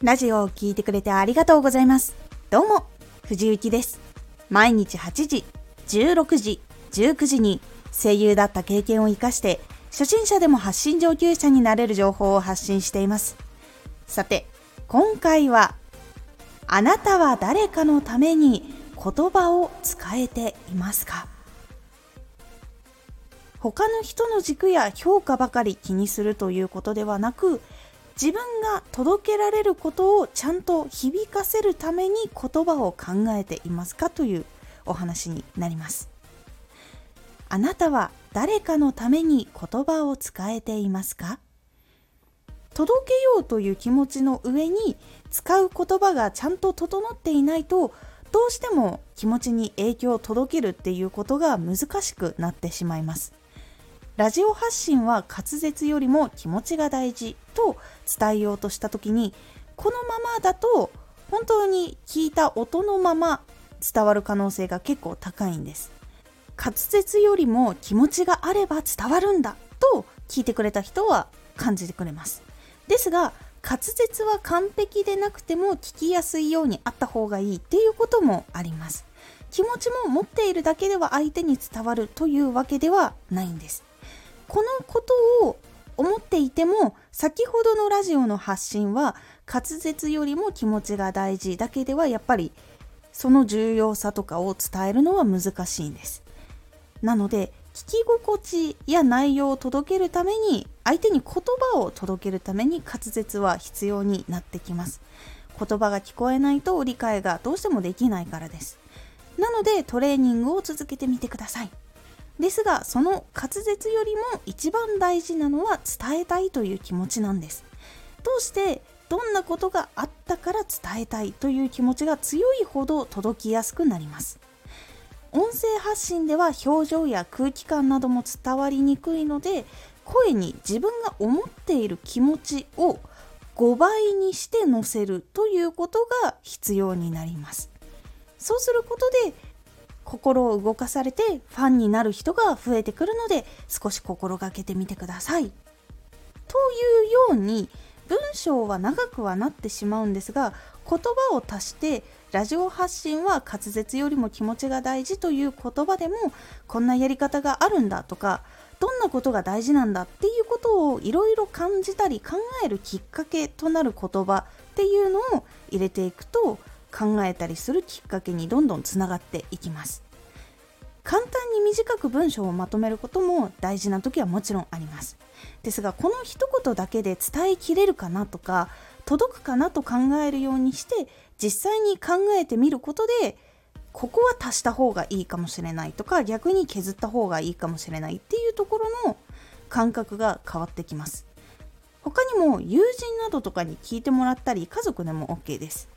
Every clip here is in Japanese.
ラジオを聴いてくれてありがとうございます。どうも、藤幸です。毎日8時、16時、19時に声優だった経験を活かして、初心者でも発信上級者になれる情報を発信しています。さて、今回は、あなたは誰かのために言葉を使えていますか？他の人の軸や評価ばかり気にするということではなく自分が届けられることをちゃんと響かせるために言葉を考えていますかというお話になります。あなたは誰かのために言葉を使えていますか？届けようという気持ちの上に使う言葉がちゃんと整っていないとどうしても気持ちに影響を届けるっていうことが難しくなってしまいます。ラジオ発信は滑舌よりも気持ちが大事と伝えようとした時にこのままだと本当に聞いた音のまま伝わる可能性が結構高いんです。滑舌よりも気持ちがあれば伝わるんだと聞いてくれた人は感じてくれます。ですが滑舌は完璧でなくても聞きやすいようにあった方がいいっていうこともあります。気持ちも持っているだけでは相手に伝わるというわけではないんです。このことを思っていても先ほどのラジオの発信は滑舌よりも気持ちが大事だけではやっぱりその重要さとかを伝えるのは難しいんです。なので聞き心地や内容を届けるために相手に言葉を届けるために滑舌は必要になってきます。言葉が聞こえないと理解がどうしてもできないからです。なのでトレーニングを続けてみてください。ですがその滑舌よりも一番大事なのは伝えたいという気持ちなんです。どうしてどんなことがあったから伝えたいという気持ちが強いほど届きやすくなります。音声発信では表情や空気感なども伝わりにくいので声に自分が思っている気持ちを5倍にして乗せるということが必要になります。そうすることで心を動かされてファンになる人が増えてくるので少し心がけてみてください。というように文章は長くはなってしまうんですが言葉を足してラジオ発信は滑舌よりも気持ちが大事という言葉でもこんなやり方があるんだとかどんなことが大事なんだっていうことをいろいろ感じたり考えるきっかけとなる言葉っていうのを入れていくと考えたりするきっかけにどんどんつながっていきます。簡単に短く文章をまとめることも大事な時はもちろんあります。ですがこの一言だけで伝えきれるかなとか届くかなと考えるようにして実際に考えてみることでここは足した方がいいかもしれないとか逆に削った方がいいかもしれないっていうところの感覚が変わってきます。他にも友人などとかに聞いてもらったり家族でも OK です。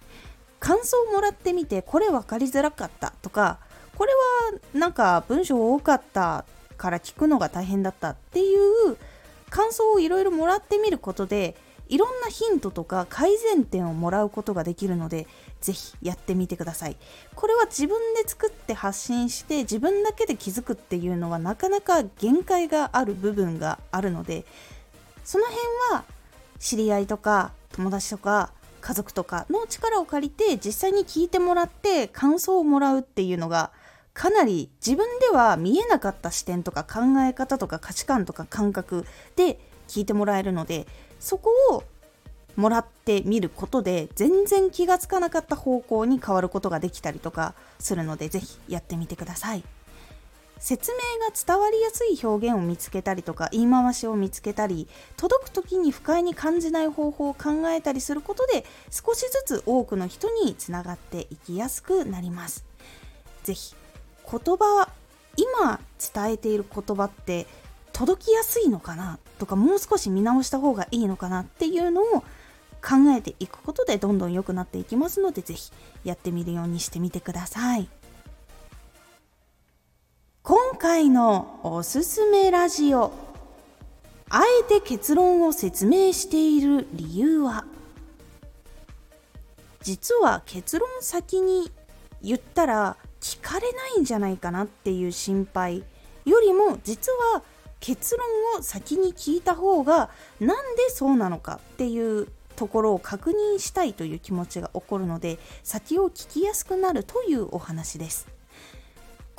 感想をもらってみてこれ分かりづらかったとかこれはなんか文章多かったから聞くのが大変だったっていう感想をいろいろもらってみることでいろんなヒントとか改善点をもらうことができるのでぜひやってみてください。これは自分で作って発信して自分だけで気づくっていうのはなかなか限界がある部分があるのでその辺は知り合いとか友達とか家族とかの力を借りて実際に聞いてもらって感想をもらうっていうのがかなり自分では見えなかった視点とか考え方とか価値観とか感覚で聞いてもらえるのでそこをもらってみることで全然気がつかなかった方向に変わることができたりとかするので是非やってみてください。説明が伝わりやすい表現を見つけたりとか言い回しを見つけたり届く時に不快に感じない方法を考えたりすることで少しずつ多くの人につながっていきやすくなります。是非言葉今伝えている言葉って届きやすいのかな？とかもう少し見直した方がいいのかなっていうのを考えていくことでどんどん良くなっていきますので是非やってみるようにしてみてください。回のおすすめラジオ。あえて結論を説明している理由は？実は結論先に言ったら聞かれないんじゃないかなっていう心配。よりも実は結論を先に聞いた方がなんでそうなのかっていうところを確認したいという気持ちが起こるので先を聞きやすくなるというお話です。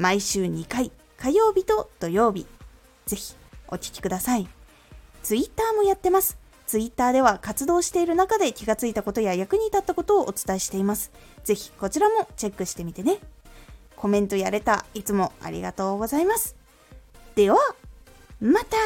毎週2回火曜日と土曜日。ぜひお聴きください。ツイッターもやってます。ツイッターでは活動している中で気がついたことや役に立ったことをお伝えしています。ぜひこちらもチェックしてみてね。コメントやれた。いつもありがとうございます。ではまた。